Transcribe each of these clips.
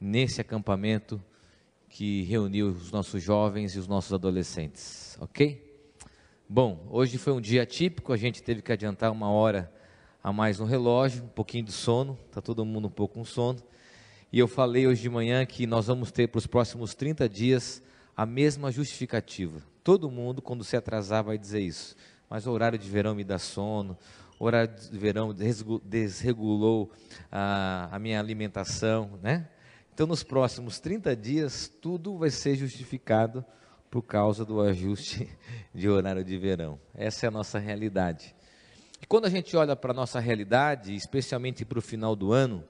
nesse acampamento que reuniu os nossos jovens e os nossos adolescentes, ok? Bom, hoje foi um dia típico, a gente teve que adiantar uma hora a mais no relógio, um pouquinho de sono, está todo mundo um pouco com sono. E eu falei hoje de manhã que nós vamos ter para os próximos 30 dias a mesma justificativa. Todo mundo, quando se atrasar, vai dizer isso. Mas o horário de verão me dá sono, horário de verão desregulou a, a minha alimentação, né? Então, nos próximos 30 dias, tudo vai ser justificado por causa do ajuste de horário de verão. Essa é a nossa realidade. E quando a gente olha para a nossa realidade, especialmente para o final do ano,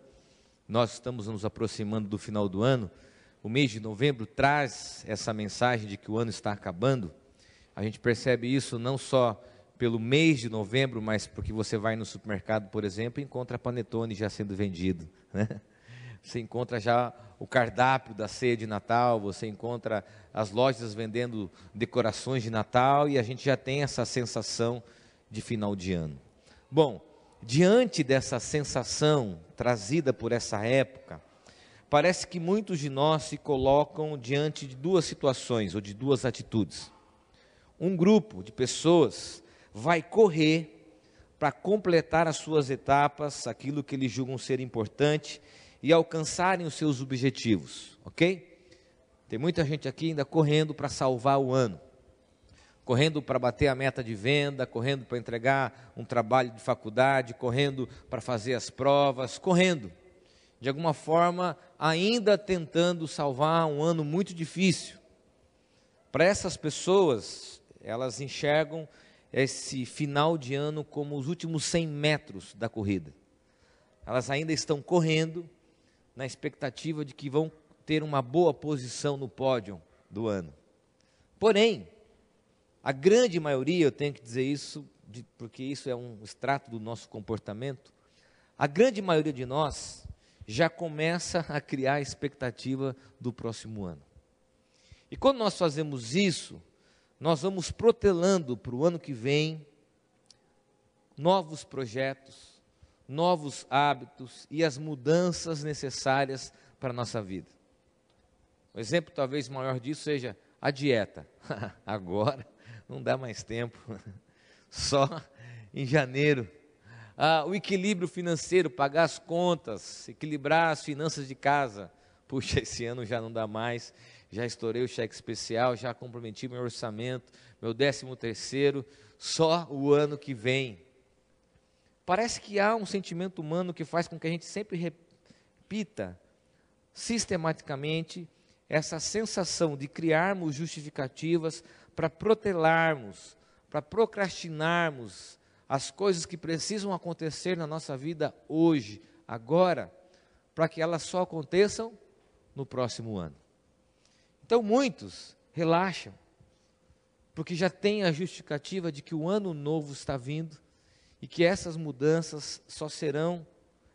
nós estamos nos aproximando do final do ano, o mês de novembro traz essa mensagem de que o ano está acabando. A gente percebe isso não só pelo mês de novembro, mas porque você vai no supermercado, por exemplo, e encontra panetone já sendo vendido. Né? Você encontra já o cardápio da ceia de Natal, você encontra as lojas vendendo decorações de Natal e a gente já tem essa sensação de final de ano. Bom, diante dessa sensação trazida por essa época, parece que muitos de nós se colocam diante de duas situações ou de duas atitudes. Um grupo de pessoas vai correr para completar as suas etapas, aquilo que eles julgam ser importante e alcançarem os seus objetivos, ok? Tem muita gente aqui ainda correndo para salvar o ano correndo para bater a meta de venda, correndo para entregar um trabalho de faculdade, correndo para fazer as provas, correndo. De alguma forma, ainda tentando salvar um ano muito difícil. Para essas pessoas, elas enxergam esse final de ano como os últimos 100 metros da corrida. Elas ainda estão correndo na expectativa de que vão ter uma boa posição no pódio do ano. Porém, a grande maioria, eu tenho que dizer isso, de, porque isso é um extrato do nosso comportamento, a grande maioria de nós já começa a criar a expectativa do próximo ano. E quando nós fazemos isso, nós vamos protelando para o ano que vem novos projetos, novos hábitos e as mudanças necessárias para a nossa vida. O exemplo talvez maior disso seja a dieta. Agora não dá mais tempo, só em janeiro. Ah, o equilíbrio financeiro, pagar as contas, equilibrar as finanças de casa. Puxa, esse ano já não dá mais, já estourei o cheque especial, já comprometi meu orçamento, meu décimo terceiro, só o ano que vem. Parece que há um sentimento humano que faz com que a gente sempre repita sistematicamente essa sensação de criarmos justificativas para protelarmos, para procrastinarmos as coisas que precisam acontecer na nossa vida hoje, agora, para que elas só aconteçam no próximo ano. Então muitos relaxam, porque já tem a justificativa de que o ano novo está vindo e que essas mudanças só serão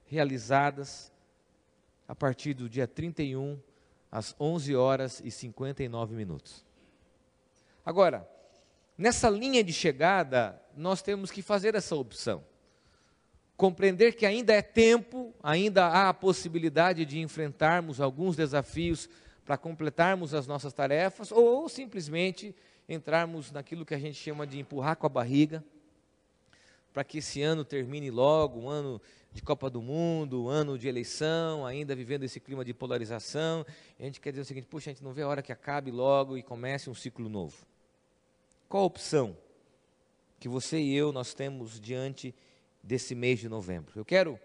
realizadas a partir do dia 31, às 11 horas e 59 minutos. Agora, nessa linha de chegada, nós temos que fazer essa opção. Compreender que ainda é tempo, ainda há a possibilidade de enfrentarmos alguns desafios para completarmos as nossas tarefas, ou simplesmente entrarmos naquilo que a gente chama de empurrar com a barriga, para que esse ano termine logo, um ano de Copa do Mundo, um ano de eleição, ainda vivendo esse clima de polarização. A gente quer dizer o seguinte: puxa, a gente não vê a hora que acabe logo e comece um ciclo novo. Qual a opção que você e eu nós temos diante desse mês de novembro? Eu quero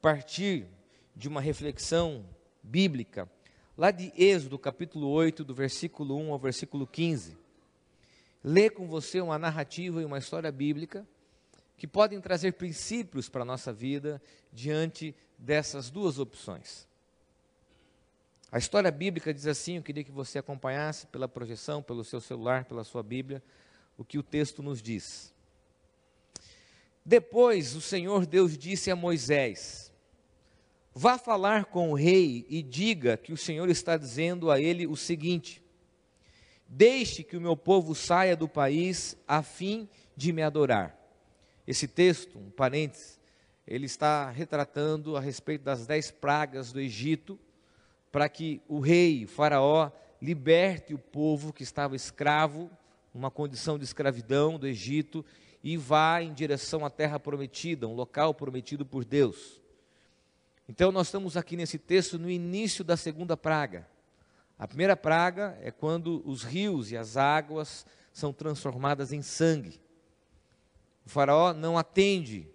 partir de uma reflexão bíblica lá de Êxodo, capítulo 8, do versículo 1 ao versículo 15. Ler com você uma narrativa e uma história bíblica que podem trazer princípios para a nossa vida diante dessas duas opções. A história bíblica diz assim, eu queria que você acompanhasse pela projeção, pelo seu celular, pela sua Bíblia, o que o texto nos diz. Depois o Senhor Deus disse a Moisés: Vá falar com o rei e diga que o Senhor está dizendo a ele o seguinte: Deixe que o meu povo saia do país a fim de me adorar. Esse texto, um parênteses, ele está retratando a respeito das dez pragas do Egito, para que o rei, o faraó, liberte o povo que estava escravo, numa condição de escravidão do Egito, e vá em direção à terra prometida, um local prometido por Deus. Então, nós estamos aqui nesse texto no início da segunda praga. A primeira praga é quando os rios e as águas são transformadas em sangue. O faraó não atende,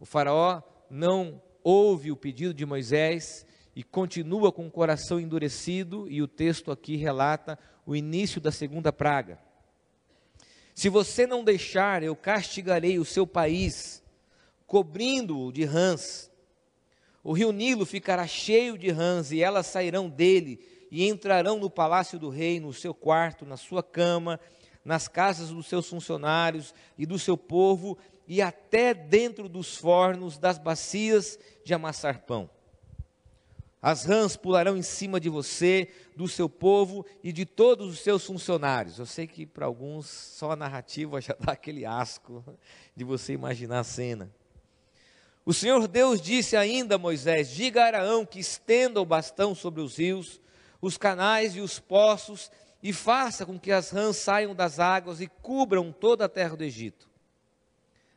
o faraó não ouve o pedido de Moisés e continua com o coração endurecido, e o texto aqui relata o início da segunda praga. Se você não deixar, eu castigarei o seu país, cobrindo-o de rãs. O rio Nilo ficará cheio de rãs, e elas sairão dele e entrarão no palácio do rei, no seu quarto, na sua cama, nas casas dos seus funcionários e do seu povo, e até dentro dos fornos, das bacias de amassar pão. As rãs pularão em cima de você, do seu povo e de todos os seus funcionários. Eu sei que para alguns só a narrativa já dá aquele asco de você imaginar a cena. O Senhor Deus disse ainda a Moisés: Diga a Araão que estenda o bastão sobre os rios, os canais e os poços, e faça com que as rãs saiam das águas e cubram toda a terra do Egito.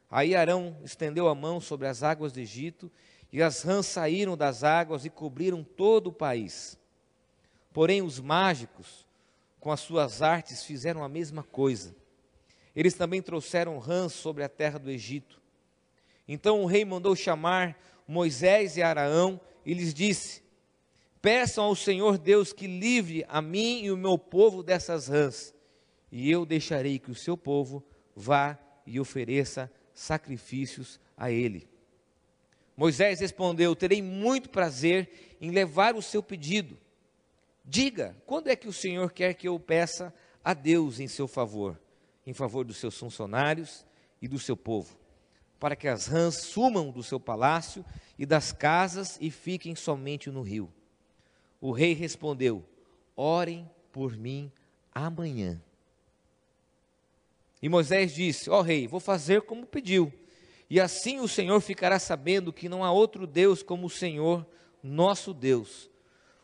Aí Arão estendeu a mão sobre as águas do Egito, e as rãs saíram das águas e cobriram todo o país. Porém, os mágicos, com as suas artes, fizeram a mesma coisa. Eles também trouxeram rãs sobre a terra do Egito. Então o rei mandou chamar Moisés e Araão e lhes disse: Peçam ao Senhor Deus que livre a mim e o meu povo dessas rãs, e eu deixarei que o seu povo vá e ofereça sacrifícios a ele. Moisés respondeu: Terei muito prazer em levar o seu pedido. Diga, quando é que o Senhor quer que eu peça a Deus em seu favor, em favor dos seus funcionários e do seu povo, para que as rãs sumam do seu palácio e das casas e fiquem somente no rio? O rei respondeu: Orem por mim amanhã. E Moisés disse: Ó oh, rei, vou fazer como pediu. E assim o Senhor ficará sabendo que não há outro Deus como o Senhor, nosso Deus.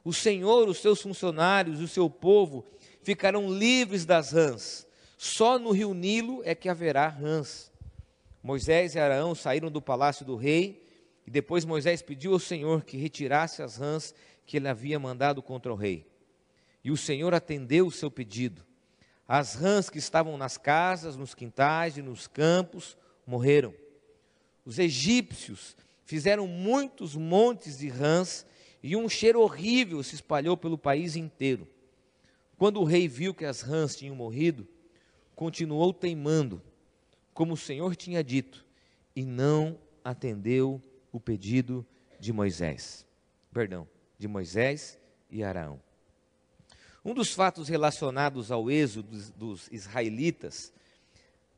O Senhor, os seus funcionários, o seu povo ficarão livres das rãs. Só no rio Nilo é que haverá rãs. Moisés e Arão saíram do palácio do rei, e depois Moisés pediu ao Senhor que retirasse as rãs que ele havia mandado contra o rei. E o Senhor atendeu o seu pedido. As rãs que estavam nas casas, nos quintais e nos campos morreram. Os egípcios fizeram muitos montes de rãs e um cheiro horrível se espalhou pelo país inteiro. Quando o rei viu que as rãs tinham morrido, continuou teimando, como o Senhor tinha dito, e não atendeu o pedido de Moisés. Perdão de Moisés e Araão. Um dos fatos relacionados ao êxodo dos, dos israelitas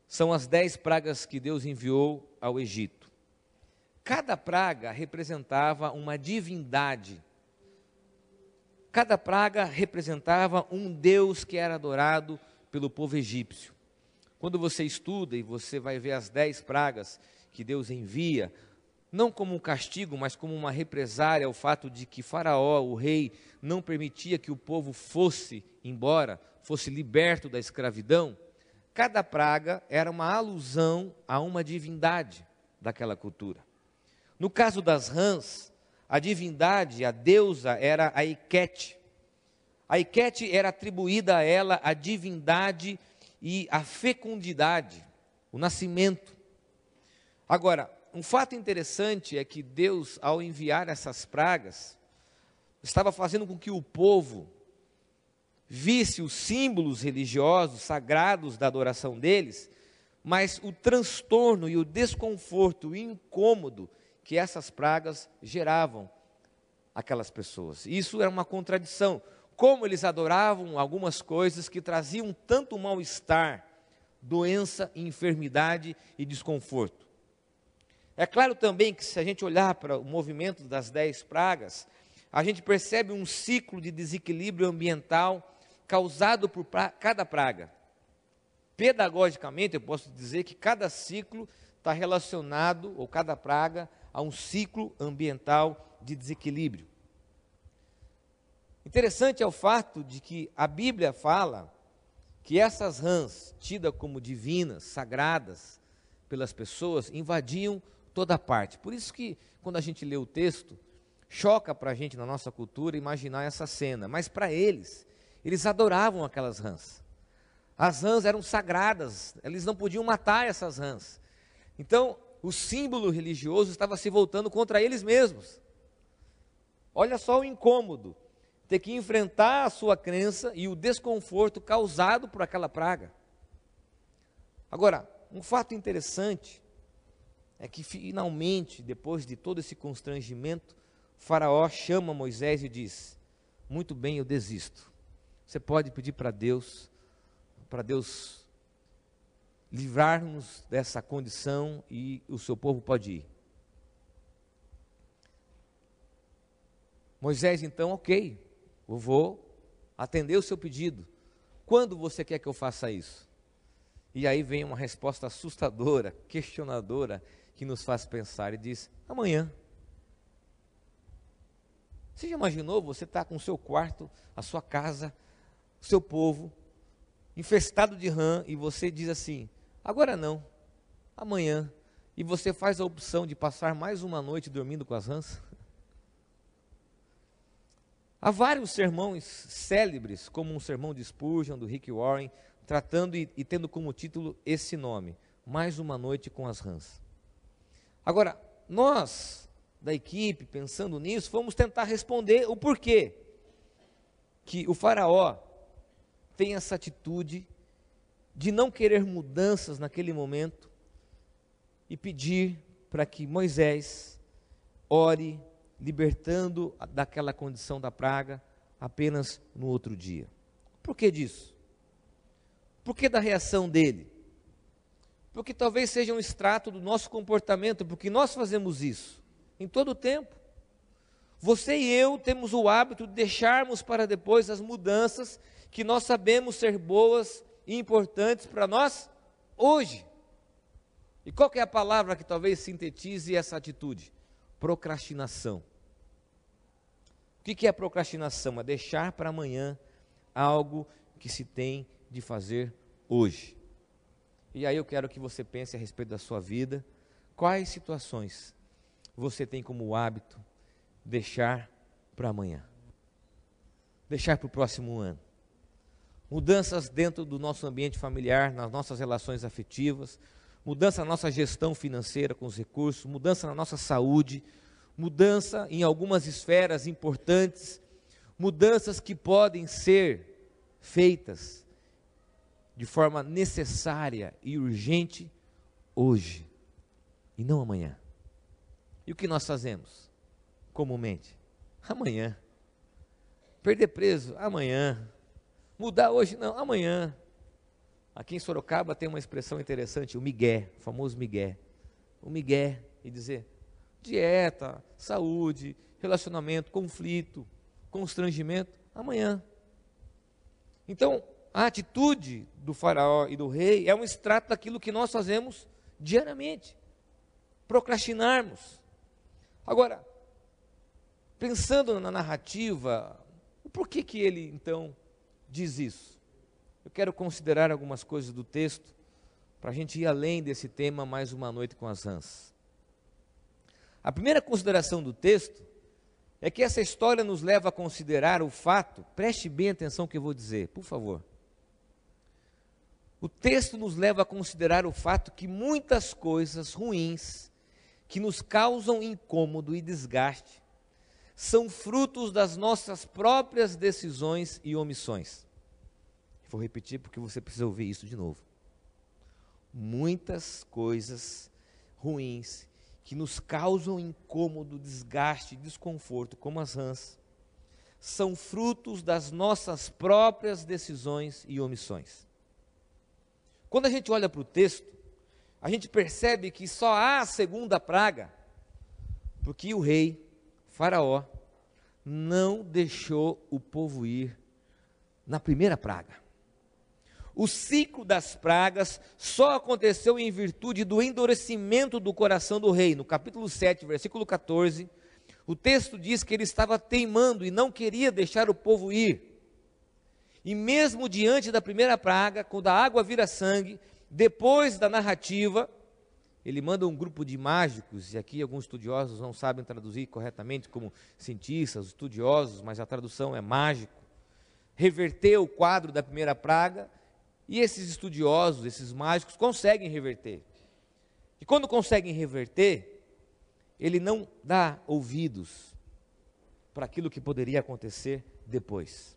são as dez pragas que Deus enviou ao Egito. Cada praga representava uma divindade. Cada praga representava um Deus que era adorado pelo povo egípcio. Quando você estuda e você vai ver as dez pragas que Deus envia, não como um castigo, mas como uma represária ao fato de que Faraó, o rei, não permitia que o povo fosse embora, fosse liberto da escravidão, cada praga era uma alusão a uma divindade daquela cultura. No caso das rãs, a divindade, a deusa, era a Iquete. A Iquete era atribuída a ela a divindade e a fecundidade, o nascimento. Agora, um fato interessante é que Deus, ao enviar essas pragas, estava fazendo com que o povo visse os símbolos religiosos, sagrados da adoração deles, mas o transtorno e o desconforto, o incômodo que essas pragas geravam aquelas pessoas. Isso era uma contradição. Como eles adoravam algumas coisas que traziam tanto mal-estar, doença, enfermidade e desconforto. É claro também que se a gente olhar para o movimento das dez pragas, a gente percebe um ciclo de desequilíbrio ambiental causado por pra cada praga. Pedagogicamente, eu posso dizer que cada ciclo está relacionado, ou cada praga, a um ciclo ambiental de desequilíbrio. Interessante é o fato de que a Bíblia fala que essas rãs, tidas como divinas, sagradas pelas pessoas, invadiam toda parte. Por isso que quando a gente lê o texto, choca para a gente na nossa cultura imaginar essa cena, mas para eles, eles adoravam aquelas rãs. As rãs eram sagradas, eles não podiam matar essas rãs. Então, o símbolo religioso estava se voltando contra eles mesmos. Olha só o incômodo ter que enfrentar a sua crença e o desconforto causado por aquela praga. Agora, um fato interessante é que finalmente, depois de todo esse constrangimento, Faraó chama Moisés e diz: Muito bem, eu desisto. Você pode pedir para Deus, para Deus livrar-nos dessa condição e o seu povo pode ir. Moisés, então, ok, eu vou atender o seu pedido. Quando você quer que eu faça isso? E aí vem uma resposta assustadora, questionadora, que nos faz pensar e diz: amanhã. Você já imaginou você estar tá com o seu quarto, a sua casa, o seu povo, infestado de rã, e você diz assim: agora não, amanhã. E você faz a opção de passar mais uma noite dormindo com as rãs? Há vários sermões célebres, como um sermão de Spurgeon, do Rick Warren, tratando e, e tendo como título esse nome: Mais uma Noite com as Rãs. Agora, nós da equipe, pensando nisso, vamos tentar responder o porquê que o Faraó tem essa atitude de não querer mudanças naquele momento e pedir para que Moisés ore libertando daquela condição da praga apenas no outro dia. Por que disso? Por que da reação dele? Porque talvez seja um extrato do nosso comportamento, porque nós fazemos isso em todo o tempo. Você e eu temos o hábito de deixarmos para depois as mudanças que nós sabemos ser boas e importantes para nós hoje. E qual é a palavra que talvez sintetize essa atitude? Procrastinação. O que é procrastinação? É deixar para amanhã algo que se tem de fazer hoje. E aí eu quero que você pense a respeito da sua vida, quais situações você tem como hábito deixar para amanhã, deixar para o próximo ano. Mudanças dentro do nosso ambiente familiar, nas nossas relações afetivas, mudança na nossa gestão financeira com os recursos, mudança na nossa saúde, mudança em algumas esferas importantes, mudanças que podem ser feitas de forma necessária e urgente hoje e não amanhã. E o que nós fazemos comumente? Amanhã. Perder preso? Amanhã. Mudar hoje? Não, amanhã. Aqui em Sorocaba tem uma expressão interessante, o migué, o famoso migué. O migué e dizer, dieta, saúde, relacionamento, conflito, constrangimento, amanhã. Então, a atitude do faraó e do rei é um extrato daquilo que nós fazemos diariamente. Procrastinarmos. Agora, pensando na narrativa, por que que ele então diz isso? Eu quero considerar algumas coisas do texto para a gente ir além desse tema mais uma noite com as rãs. A primeira consideração do texto é que essa história nos leva a considerar o fato, preste bem atenção no que eu vou dizer, por favor. O texto nos leva a considerar o fato que muitas coisas ruins que nos causam incômodo e desgaste são frutos das nossas próprias decisões e omissões. Vou repetir porque você precisa ouvir isso de novo. Muitas coisas ruins que nos causam incômodo, desgaste, desconforto, como as rãs, são frutos das nossas próprias decisões e omissões. Quando a gente olha para o texto, a gente percebe que só há a segunda praga, porque o rei, Faraó, não deixou o povo ir na primeira praga. O ciclo das pragas só aconteceu em virtude do endurecimento do coração do rei. No capítulo 7, versículo 14, o texto diz que ele estava teimando e não queria deixar o povo ir. E mesmo diante da primeira praga, quando a água vira sangue, depois da narrativa, ele manda um grupo de mágicos, e aqui alguns estudiosos não sabem traduzir corretamente como cientistas, estudiosos, mas a tradução é mágico, reverter o quadro da primeira praga e esses estudiosos, esses mágicos, conseguem reverter. E quando conseguem reverter, ele não dá ouvidos para aquilo que poderia acontecer depois.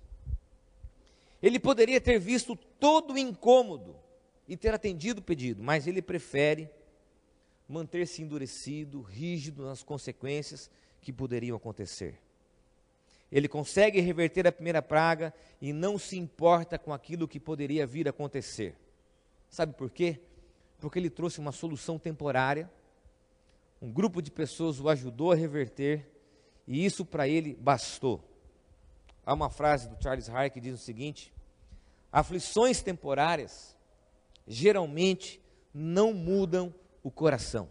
Ele poderia ter visto todo o incômodo e ter atendido o pedido, mas ele prefere manter-se endurecido, rígido nas consequências que poderiam acontecer. Ele consegue reverter a primeira praga e não se importa com aquilo que poderia vir a acontecer. Sabe por quê? Porque ele trouxe uma solução temporária, um grupo de pessoas o ajudou a reverter e isso para ele bastou. Há uma frase do Charles Hart que diz o seguinte: aflições temporárias geralmente não mudam o coração.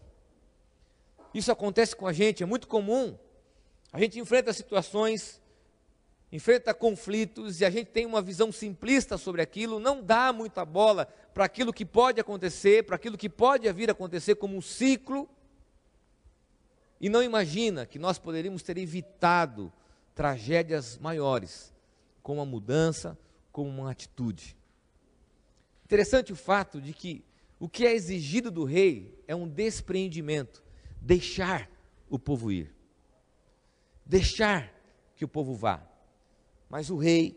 Isso acontece com a gente, é muito comum. A gente enfrenta situações enfrenta conflitos e a gente tem uma visão simplista sobre aquilo, não dá muita bola para aquilo que pode acontecer, para aquilo que pode vir a acontecer como um ciclo, e não imagina que nós poderíamos ter evitado tragédias maiores com uma mudança, com uma atitude. Interessante o fato de que o que é exigido do rei é um despreendimento, deixar o povo ir, deixar que o povo vá. Mas o rei,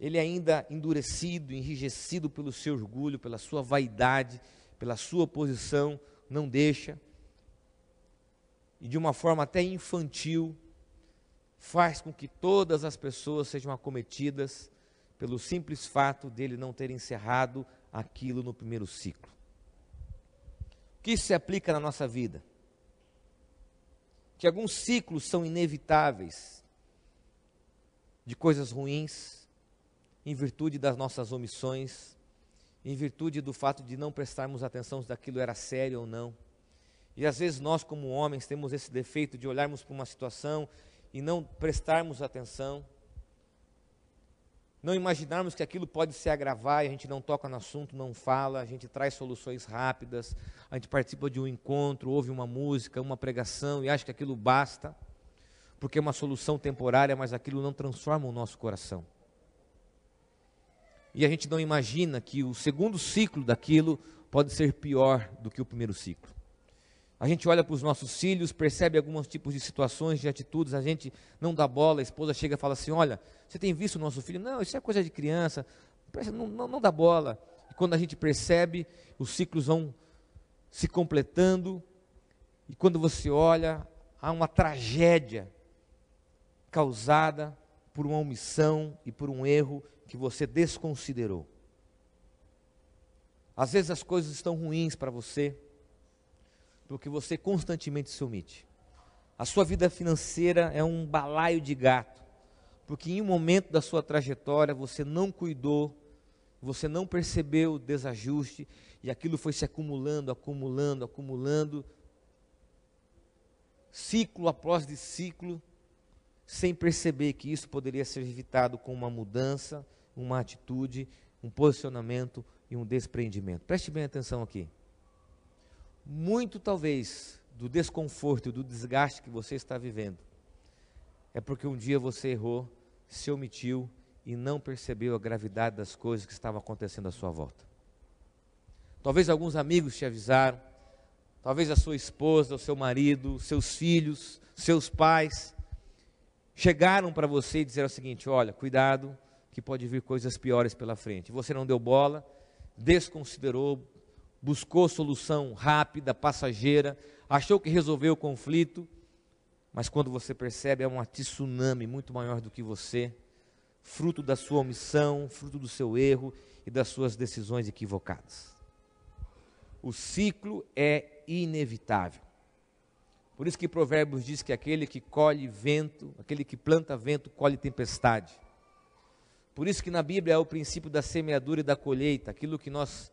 ele ainda endurecido, enrijecido pelo seu orgulho, pela sua vaidade, pela sua posição, não deixa. E de uma forma até infantil, faz com que todas as pessoas sejam acometidas pelo simples fato dele não ter encerrado aquilo no primeiro ciclo. O que isso se aplica na nossa vida? Que alguns ciclos são inevitáveis, de coisas ruins, em virtude das nossas omissões, em virtude do fato de não prestarmos atenção se aquilo era sério ou não. E às vezes nós, como homens, temos esse defeito de olharmos para uma situação e não prestarmos atenção, não imaginarmos que aquilo pode se agravar e a gente não toca no assunto, não fala, a gente traz soluções rápidas, a gente participa de um encontro, ouve uma música, uma pregação e acha que aquilo basta porque é uma solução temporária, mas aquilo não transforma o nosso coração. E a gente não imagina que o segundo ciclo daquilo pode ser pior do que o primeiro ciclo. A gente olha para os nossos filhos, percebe alguns tipos de situações, de atitudes, a gente não dá bola, a esposa chega e fala assim: Olha, você tem visto o nosso filho? Não, isso é coisa de criança, não, não, não dá bola. E quando a gente percebe, os ciclos vão se completando, e quando você olha, há uma tragédia causada por uma omissão e por um erro que você desconsiderou. Às vezes as coisas estão ruins para você, porque você constantemente se omite. A sua vida financeira é um balaio de gato, porque em um momento da sua trajetória você não cuidou, você não percebeu o desajuste e aquilo foi se acumulando, acumulando, acumulando, ciclo após de ciclo, sem perceber que isso poderia ser evitado com uma mudança, uma atitude, um posicionamento e um despreendimento. Preste bem atenção aqui. Muito talvez do desconforto e do desgaste que você está vivendo é porque um dia você errou, se omitiu e não percebeu a gravidade das coisas que estavam acontecendo à sua volta. Talvez alguns amigos te avisaram, talvez a sua esposa, o seu marido, seus filhos, seus pais, chegaram para você e disseram o seguinte: olha, cuidado, que pode vir coisas piores pela frente. Você não deu bola, desconsiderou, buscou solução rápida, passageira, achou que resolveu o conflito, mas quando você percebe é um tsunami muito maior do que você, fruto da sua omissão, fruto do seu erro e das suas decisões equivocadas. O ciclo é inevitável. Por isso que Provérbios diz que aquele que colhe vento, aquele que planta vento, colhe tempestade. Por isso que na Bíblia é o princípio da semeadura e da colheita. Aquilo que nós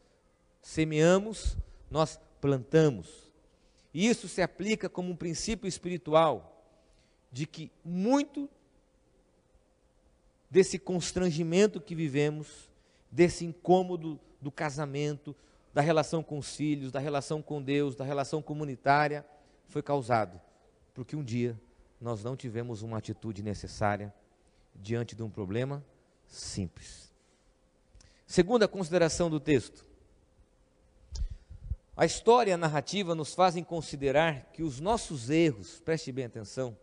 semeamos, nós plantamos. E isso se aplica como um princípio espiritual de que muito desse constrangimento que vivemos, desse incômodo do casamento, da relação com os filhos, da relação com Deus, da relação comunitária, foi causado porque um dia nós não tivemos uma atitude necessária diante de um problema simples. Segunda consideração do texto. A história e a narrativa nos fazem considerar que os nossos erros, preste bem atenção,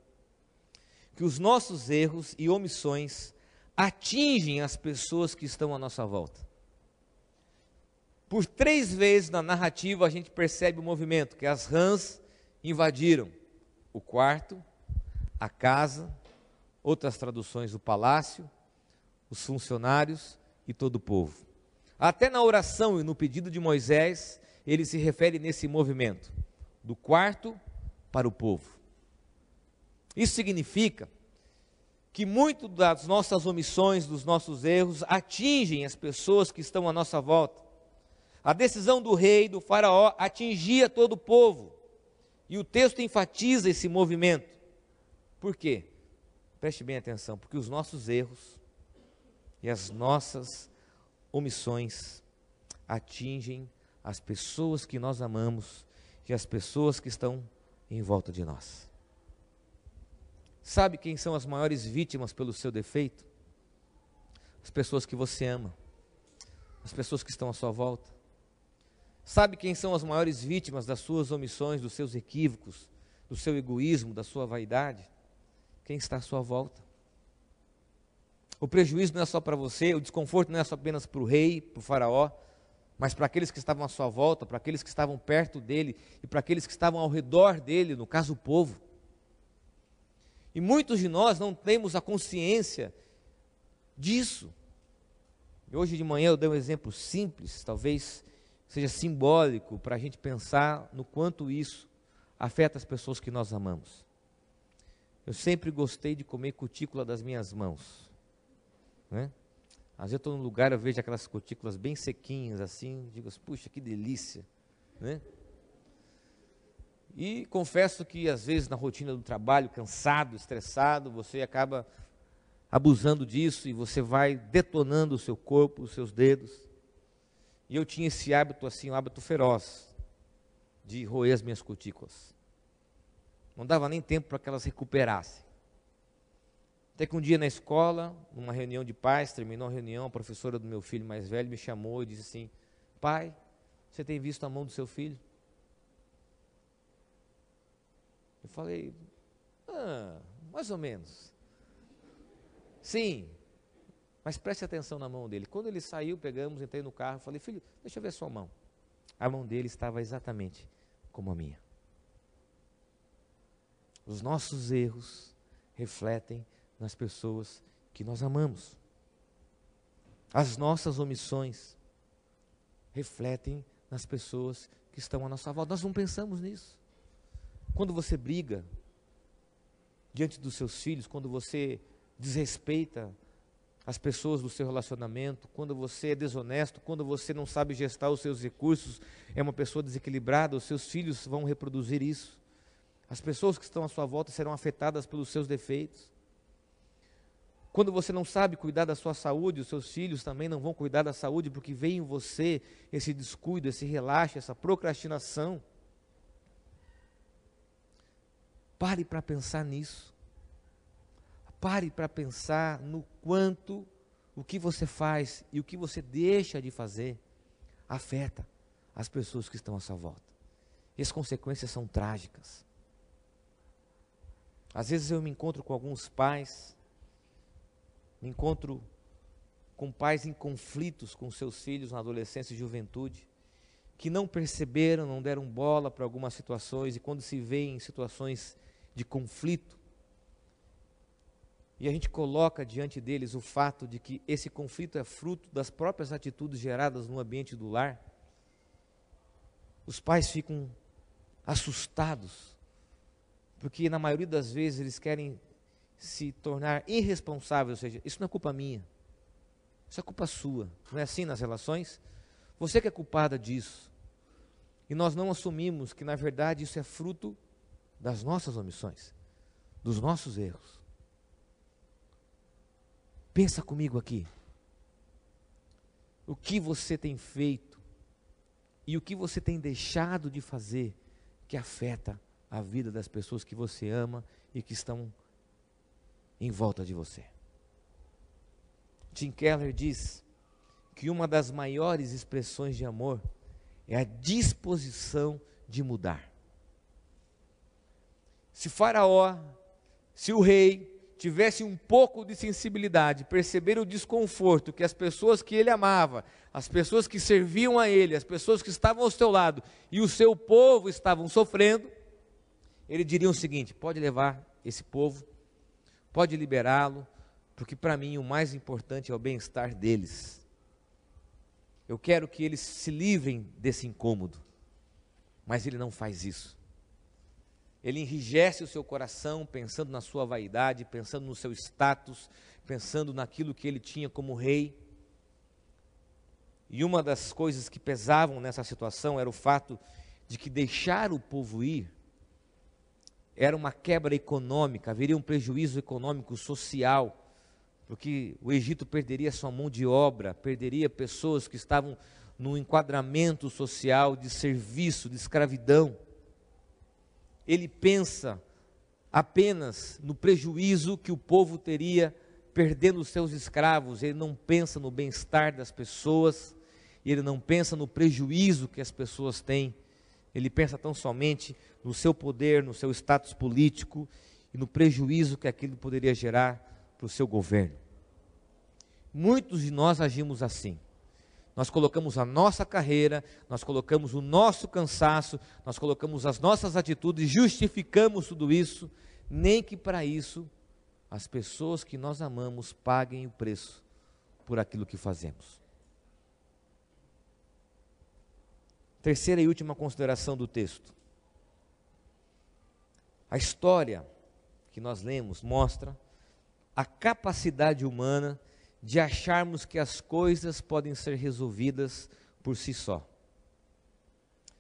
que os nossos erros e omissões atingem as pessoas que estão à nossa volta. Por três vezes na narrativa a gente percebe o movimento, que as rãs invadiram o quarto, a casa, outras traduções, o palácio, os funcionários e todo o povo. Até na oração e no pedido de Moisés, ele se refere nesse movimento, do quarto para o povo. Isso significa que muito das nossas omissões, dos nossos erros, atingem as pessoas que estão à nossa volta. A decisão do rei, do faraó, atingia todo o povo. E o texto enfatiza esse movimento. Por quê? Preste bem atenção, porque os nossos erros e as nossas omissões atingem as pessoas que nós amamos e as pessoas que estão em volta de nós. Sabe quem são as maiores vítimas pelo seu defeito? As pessoas que você ama, as pessoas que estão à sua volta. Sabe quem são as maiores vítimas das suas omissões, dos seus equívocos, do seu egoísmo, da sua vaidade? Quem está à sua volta. O prejuízo não é só para você, o desconforto não é só apenas para o rei, para o faraó, mas para aqueles que estavam à sua volta, para aqueles que estavam perto dele e para aqueles que estavam ao redor dele, no caso o povo. E muitos de nós não temos a consciência disso. E hoje de manhã eu dei um exemplo simples, talvez seja simbólico para a gente pensar no quanto isso afeta as pessoas que nós amamos. Eu sempre gostei de comer cutícula das minhas mãos. Né? Às vezes eu estou num lugar, eu vejo aquelas cutículas bem sequinhas assim, digo, puxa, que delícia. Né? E confesso que às vezes na rotina do trabalho, cansado, estressado, você acaba abusando disso e você vai detonando o seu corpo, os seus dedos. E eu tinha esse hábito assim, um hábito feroz de roer as minhas cutículas. Não dava nem tempo para que elas recuperassem. Até que um dia na escola, numa reunião de pais, terminou a reunião, a professora do meu filho mais velho me chamou e disse assim: Pai, você tem visto a mão do seu filho? Eu falei, ah, mais ou menos. Sim, mas preste atenção na mão dele. Quando ele saiu, pegamos, entrei no carro, falei, filho, deixa eu ver sua mão. A mão dele estava exatamente como a minha. Os nossos erros refletem nas pessoas que nós amamos. As nossas omissões refletem nas pessoas que estão à nossa volta. Nós não pensamos nisso. Quando você briga diante dos seus filhos, quando você desrespeita as pessoas do seu relacionamento, quando você é desonesto, quando você não sabe gestar os seus recursos, é uma pessoa desequilibrada, os seus filhos vão reproduzir isso. As pessoas que estão à sua volta serão afetadas pelos seus defeitos. Quando você não sabe cuidar da sua saúde, os seus filhos também não vão cuidar da saúde, porque vem em você esse descuido, esse relaxo, essa procrastinação. Pare para pensar nisso. Pare para pensar no quanto o que você faz e o que você deixa de fazer afeta as pessoas que estão à sua volta. E as consequências são trágicas. Às vezes eu me encontro com alguns pais, me encontro com pais em conflitos com seus filhos na adolescência e juventude, que não perceberam, não deram bola para algumas situações e quando se vê em situações de conflito. E a gente coloca diante deles o fato de que esse conflito é fruto das próprias atitudes geradas no ambiente do lar. Os pais ficam assustados, porque na maioria das vezes eles querem se tornar irresponsáveis, ou seja, isso não é culpa minha. Isso é culpa sua. Não é assim nas relações? Você que é culpada disso. E nós não assumimos que, na verdade, isso é fruto das nossas omissões, dos nossos erros. Pensa comigo aqui. O que você tem feito e o que você tem deixado de fazer que afeta a vida das pessoas que você ama e que estão em volta de você. Tim Keller diz que uma das maiores expressões de amor é a disposição de mudar. Se Faraó, se o rei tivesse um pouco de sensibilidade, perceber o desconforto que as pessoas que ele amava, as pessoas que serviam a ele, as pessoas que estavam ao seu lado e o seu povo estavam sofrendo, ele diria o seguinte: pode levar esse povo, pode liberá-lo, porque para mim o mais importante é o bem-estar deles. Eu quero que eles se livrem desse incômodo, mas ele não faz isso. Ele enrijece o seu coração pensando na sua vaidade, pensando no seu status, pensando naquilo que ele tinha como rei. E uma das coisas que pesavam nessa situação era o fato de que deixar o povo ir era uma quebra econômica, haveria um prejuízo econômico, social porque o Egito perderia sua mão de obra, perderia pessoas que estavam no enquadramento social de serviço, de escravidão. Ele pensa apenas no prejuízo que o povo teria perdendo os seus escravos, ele não pensa no bem-estar das pessoas, ele não pensa no prejuízo que as pessoas têm, ele pensa tão somente no seu poder, no seu status político e no prejuízo que aquilo poderia gerar para o seu governo. Muitos de nós agimos assim. Nós colocamos a nossa carreira, nós colocamos o nosso cansaço, nós colocamos as nossas atitudes, justificamos tudo isso, nem que para isso as pessoas que nós amamos paguem o preço por aquilo que fazemos. Terceira e última consideração do texto. A história que nós lemos mostra a capacidade humana de acharmos que as coisas podem ser resolvidas por si só.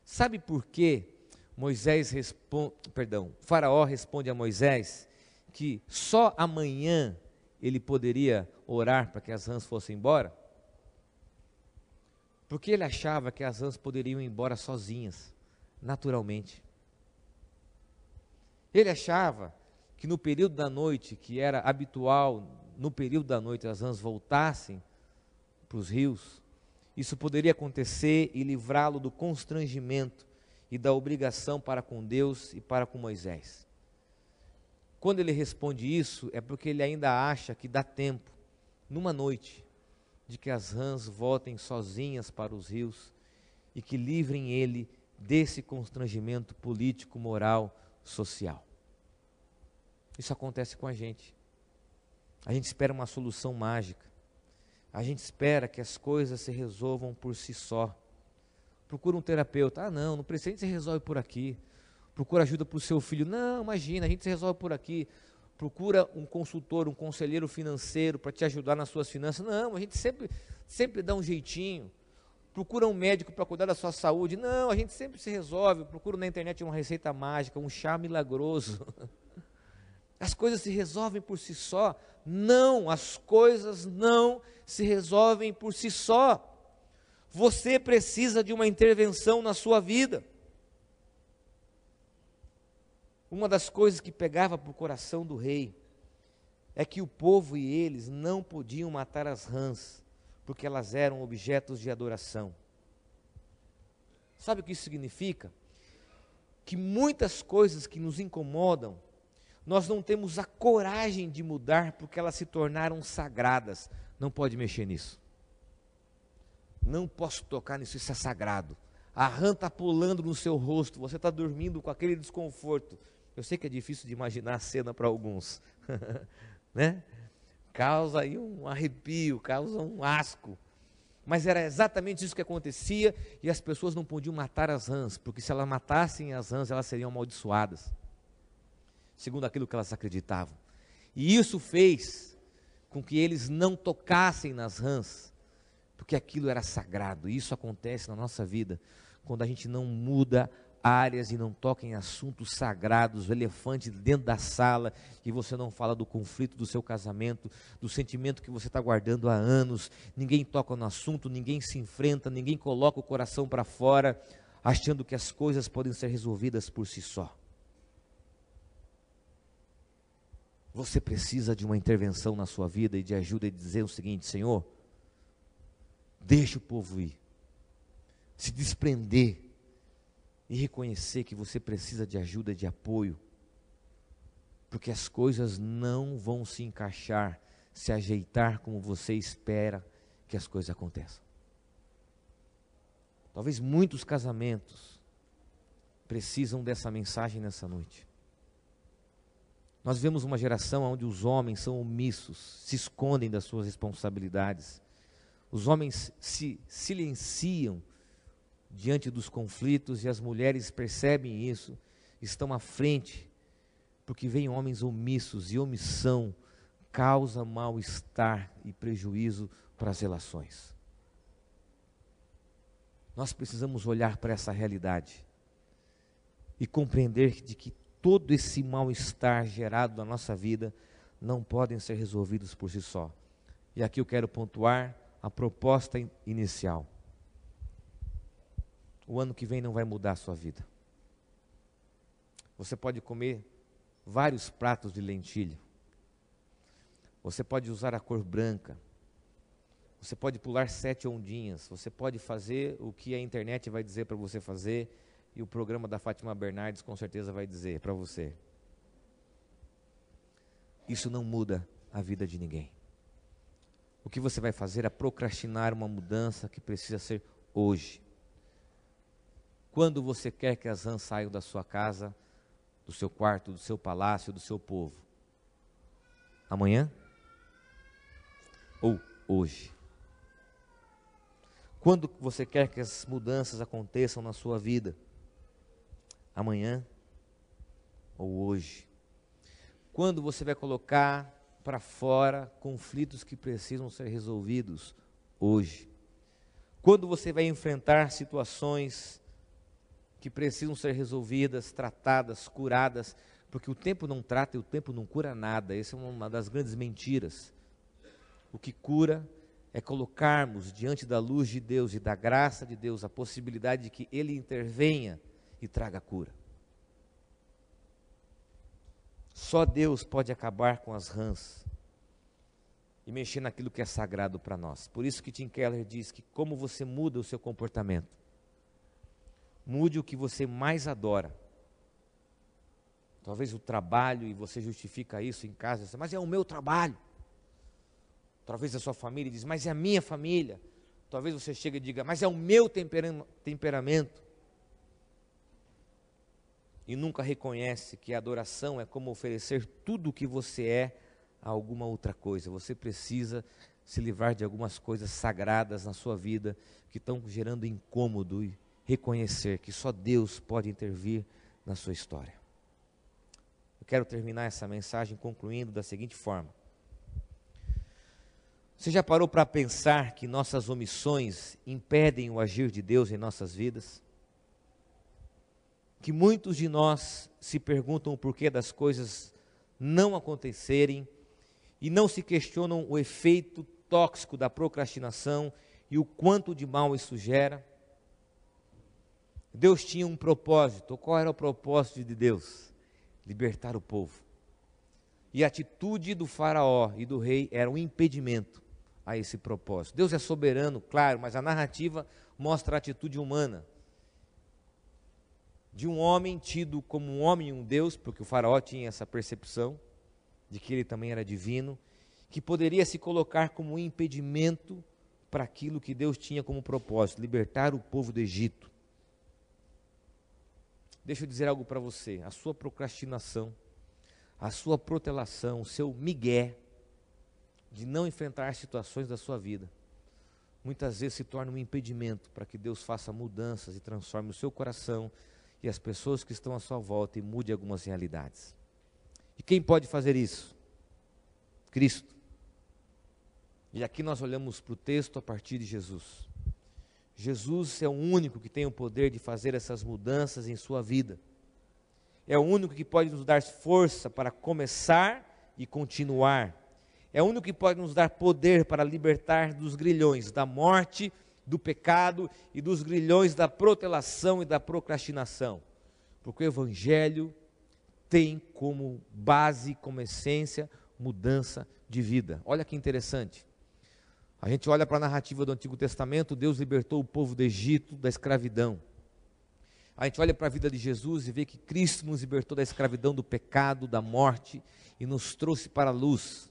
Sabe por que Moisés responde, perdão, Faraó responde a Moisés que só amanhã ele poderia orar para que as rãs fossem embora? Porque ele achava que as rãs poderiam ir embora sozinhas, naturalmente. Ele achava que no período da noite, que era habitual no período da noite as rãs voltassem para os rios, isso poderia acontecer e livrá-lo do constrangimento e da obrigação para com Deus e para com Moisés. Quando ele responde isso, é porque ele ainda acha que dá tempo, numa noite, de que as rãs voltem sozinhas para os rios e que livrem ele desse constrangimento político, moral, social. Isso acontece com a gente. A gente espera uma solução mágica. A gente espera que as coisas se resolvam por si só. Procura um terapeuta. Ah, não, não precisa, a gente se resolve por aqui. Procura ajuda para o seu filho. Não, imagina, a gente se resolve por aqui. Procura um consultor, um conselheiro financeiro para te ajudar nas suas finanças. Não, a gente sempre, sempre dá um jeitinho. Procura um médico para cuidar da sua saúde. Não, a gente sempre se resolve. Procura na internet uma receita mágica, um chá milagroso. As coisas se resolvem por si só. Não, as coisas não se resolvem por si só. Você precisa de uma intervenção na sua vida. Uma das coisas que pegava para o coração do rei é que o povo e eles não podiam matar as rãs, porque elas eram objetos de adoração. Sabe o que isso significa? Que muitas coisas que nos incomodam nós não temos a coragem de mudar porque elas se tornaram sagradas. Não pode mexer nisso. Não posso tocar nisso, isso é sagrado. A rã está pulando no seu rosto, você está dormindo com aquele desconforto. Eu sei que é difícil de imaginar a cena para alguns, né? Causa aí um arrepio, causa um asco. Mas era exatamente isso que acontecia e as pessoas não podiam matar as rãs, porque se elas matassem as rãs, elas seriam amaldiçoadas segundo aquilo que elas acreditavam. E isso fez com que eles não tocassem nas rãs, porque aquilo era sagrado. E isso acontece na nossa vida quando a gente não muda áreas e não toca em assuntos sagrados, o elefante dentro da sala, e você não fala do conflito do seu casamento, do sentimento que você está guardando há anos, ninguém toca no assunto, ninguém se enfrenta, ninguém coloca o coração para fora, achando que as coisas podem ser resolvidas por si só. Você precisa de uma intervenção na sua vida e de ajuda e dizer o seguinte: Senhor, deixa o povo ir, se desprender e reconhecer que você precisa de ajuda, de apoio, porque as coisas não vão se encaixar, se ajeitar como você espera que as coisas aconteçam. Talvez muitos casamentos precisam dessa mensagem nessa noite. Nós vemos uma geração onde os homens são omissos, se escondem das suas responsabilidades. Os homens se silenciam diante dos conflitos e as mulheres percebem isso, estão à frente, porque vêm homens omissos e omissão causa mal-estar e prejuízo para as relações. Nós precisamos olhar para essa realidade e compreender de que todo esse mal-estar gerado na nossa vida não podem ser resolvidos por si só. E aqui eu quero pontuar a proposta inicial. O ano que vem não vai mudar a sua vida. Você pode comer vários pratos de lentilha. Você pode usar a cor branca. Você pode pular sete ondinhas. Você pode fazer o que a internet vai dizer para você fazer e o programa da Fátima Bernardes com certeza vai dizer para você. Isso não muda a vida de ninguém. O que você vai fazer é procrastinar uma mudança que precisa ser hoje. Quando você quer que as rãs saiam da sua casa, do seu quarto, do seu palácio, do seu povo? Amanhã? Ou hoje? Quando você quer que as mudanças aconteçam na sua vida? Amanhã ou hoje? Quando você vai colocar para fora conflitos que precisam ser resolvidos hoje? Quando você vai enfrentar situações que precisam ser resolvidas, tratadas, curadas, porque o tempo não trata e o tempo não cura nada. Essa é uma das grandes mentiras. O que cura é colocarmos diante da luz de Deus e da graça de Deus a possibilidade de que Ele intervenha e traga cura. Só Deus pode acabar com as rãs e mexer naquilo que é sagrado para nós. Por isso que Tim Keller diz que como você muda o seu comportamento, mude o que você mais adora. Talvez o trabalho e você justifica isso em casa, mas é o meu trabalho. Talvez a sua família diz, mas é a minha família. Talvez você chegue e diga, mas é o meu temperamento e nunca reconhece que a adoração é como oferecer tudo o que você é a alguma outra coisa. Você precisa se livrar de algumas coisas sagradas na sua vida que estão gerando incômodo e reconhecer que só Deus pode intervir na sua história. Eu quero terminar essa mensagem concluindo da seguinte forma. Você já parou para pensar que nossas omissões impedem o agir de Deus em nossas vidas? Que muitos de nós se perguntam o porquê das coisas não acontecerem e não se questionam o efeito tóxico da procrastinação e o quanto de mal isso gera. Deus tinha um propósito. Qual era o propósito de Deus? Libertar o povo. E a atitude do Faraó e do rei era um impedimento a esse propósito. Deus é soberano, claro, mas a narrativa mostra a atitude humana de um homem tido como um homem e um Deus, porque o Faraó tinha essa percepção de que ele também era divino, que poderia se colocar como um impedimento para aquilo que Deus tinha como propósito, libertar o povo do Egito. Deixa eu dizer algo para você: a sua procrastinação, a sua protelação, o seu migué de não enfrentar situações da sua vida, muitas vezes se torna um impedimento para que Deus faça mudanças e transforme o seu coração e as pessoas que estão à sua volta e mude algumas realidades. E quem pode fazer isso? Cristo. E aqui nós olhamos para o texto a partir de Jesus. Jesus é o único que tem o poder de fazer essas mudanças em sua vida. É o único que pode nos dar força para começar e continuar. É o único que pode nos dar poder para libertar dos grilhões da morte, do pecado e dos grilhões da protelação e da procrastinação. Porque o Evangelho tem como base, como essência, mudança de vida. Olha que interessante. A gente olha para a narrativa do Antigo Testamento, Deus libertou o povo do Egito da escravidão. A gente olha para a vida de Jesus e vê que Cristo nos libertou da escravidão, do pecado, da morte e nos trouxe para a luz.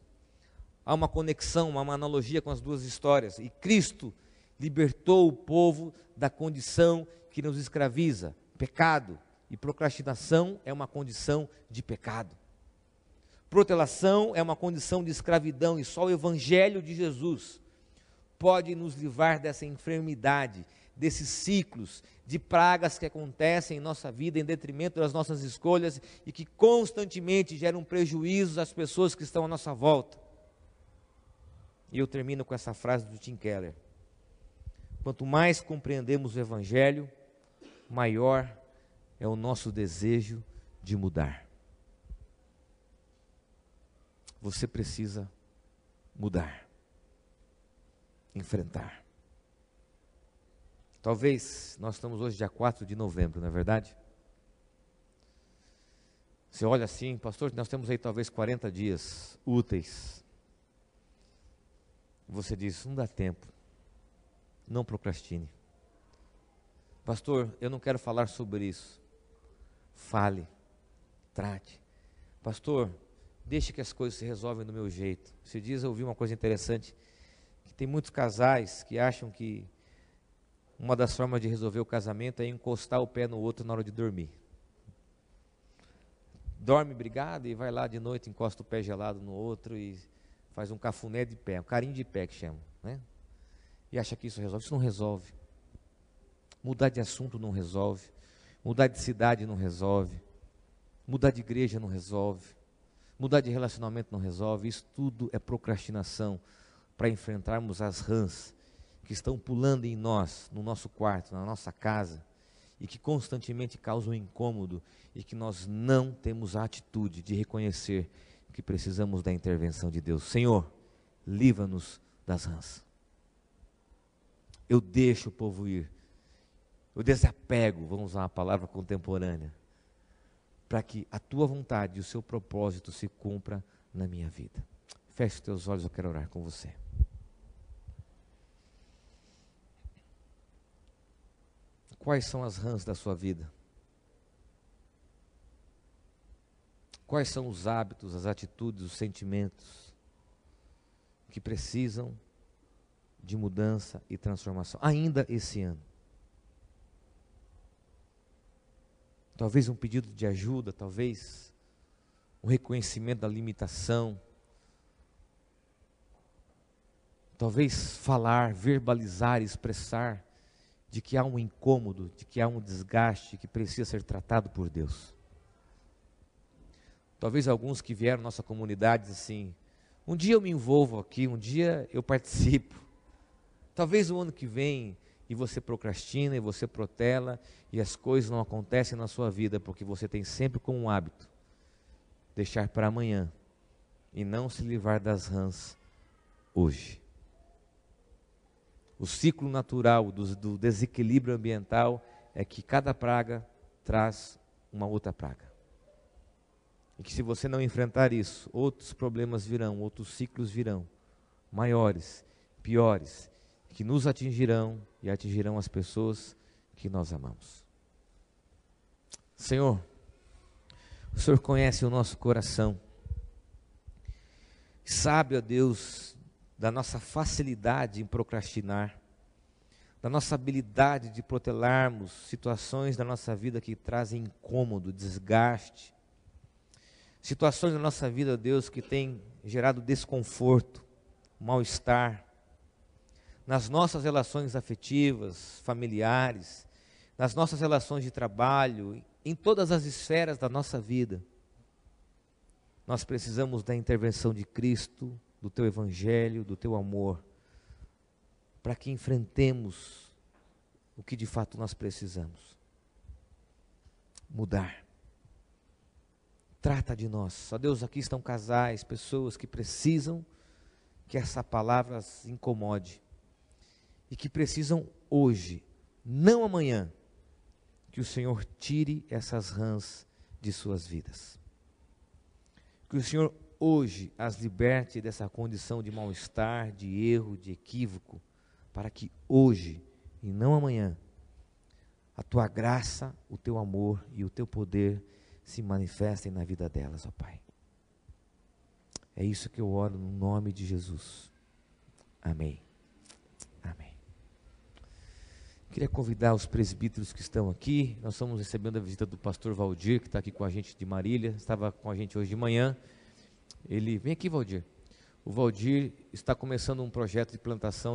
Há uma conexão, uma analogia com as duas histórias. E Cristo libertou o povo da condição que nos escraviza, pecado. E procrastinação é uma condição de pecado. Protelação é uma condição de escravidão e só o Evangelho de Jesus pode nos livrar dessa enfermidade, desses ciclos de pragas que acontecem em nossa vida em detrimento das nossas escolhas e que constantemente geram prejuízos às pessoas que estão à nossa volta. E eu termino com essa frase do Tim Keller: Quanto mais compreendemos o Evangelho, maior é o nosso desejo de mudar. Você precisa mudar enfrentar. Talvez nós estamos hoje dia 4 de novembro, não é verdade? Você olha assim, pastor, nós temos aí talvez 40 dias úteis. Você diz, não dá tempo. Não procrastine. Pastor, eu não quero falar sobre isso. Fale, trate. Pastor, deixe que as coisas se resolvem do meu jeito. Se dias eu ouvi uma coisa interessante tem muitos casais que acham que uma das formas de resolver o casamento é encostar o pé no outro na hora de dormir. Dorme brigado e vai lá de noite, encosta o pé gelado no outro e faz um cafuné de pé, um carinho de pé que chama, né? E acha que isso resolve. Isso não resolve. Mudar de assunto não resolve. Mudar de cidade não resolve. Mudar de igreja não resolve. Mudar de relacionamento não resolve. Isso tudo é procrastinação para enfrentarmos as rãs que estão pulando em nós, no nosso quarto, na nossa casa, e que constantemente causam incômodo e que nós não temos a atitude de reconhecer que precisamos da intervenção de Deus. Senhor, livra-nos das rãs. Eu deixo o povo ir. Eu desapego, vamos usar uma palavra contemporânea, para que a tua vontade e o seu propósito se cumpra na minha vida. Feche os teus olhos, eu quero orar com você. Quais são as rãs da sua vida? Quais são os hábitos, as atitudes, os sentimentos que precisam de mudança e transformação, ainda esse ano? Talvez um pedido de ajuda, talvez um reconhecimento da limitação, talvez falar, verbalizar, expressar de que há um incômodo, de que há um desgaste que precisa ser tratado por Deus. Talvez alguns que vieram à nossa comunidade assim, um dia eu me envolvo aqui, um dia eu participo. Talvez o ano que vem e você procrastina e você protela e as coisas não acontecem na sua vida porque você tem sempre como um hábito deixar para amanhã e não se livrar das rãs hoje o ciclo natural do, do desequilíbrio ambiental é que cada praga traz uma outra praga. E que se você não enfrentar isso, outros problemas virão, outros ciclos virão, maiores, piores, que nos atingirão e atingirão as pessoas que nós amamos. Senhor, o Senhor conhece o nosso coração. Sabe, ó Deus, da nossa facilidade em procrastinar, da nossa habilidade de protelarmos situações da nossa vida que trazem incômodo, desgaste, situações da nossa vida, Deus, que têm gerado desconforto, mal-estar, nas nossas relações afetivas, familiares, nas nossas relações de trabalho, em todas as esferas da nossa vida. Nós precisamos da intervenção de Cristo do teu evangelho, do teu amor, para que enfrentemos o que de fato nós precisamos. Mudar. Trata de nós. Ó Deus, aqui estão casais, pessoas que precisam que essa palavra as incomode e que precisam hoje, não amanhã, que o Senhor tire essas rãs de suas vidas. Que o Senhor hoje as liberte dessa condição de mal-estar, de erro, de equívoco, para que hoje e não amanhã a tua graça, o teu amor e o teu poder se manifestem na vida delas, ó Pai. É isso que eu oro no nome de Jesus. Amém. Queria convidar os presbíteros que estão aqui. Nós estamos recebendo a visita do pastor Valdir, que está aqui com a gente de Marília. Estava com a gente hoje de manhã. Ele, vem aqui, Valdir. O Valdir está começando um projeto de plantação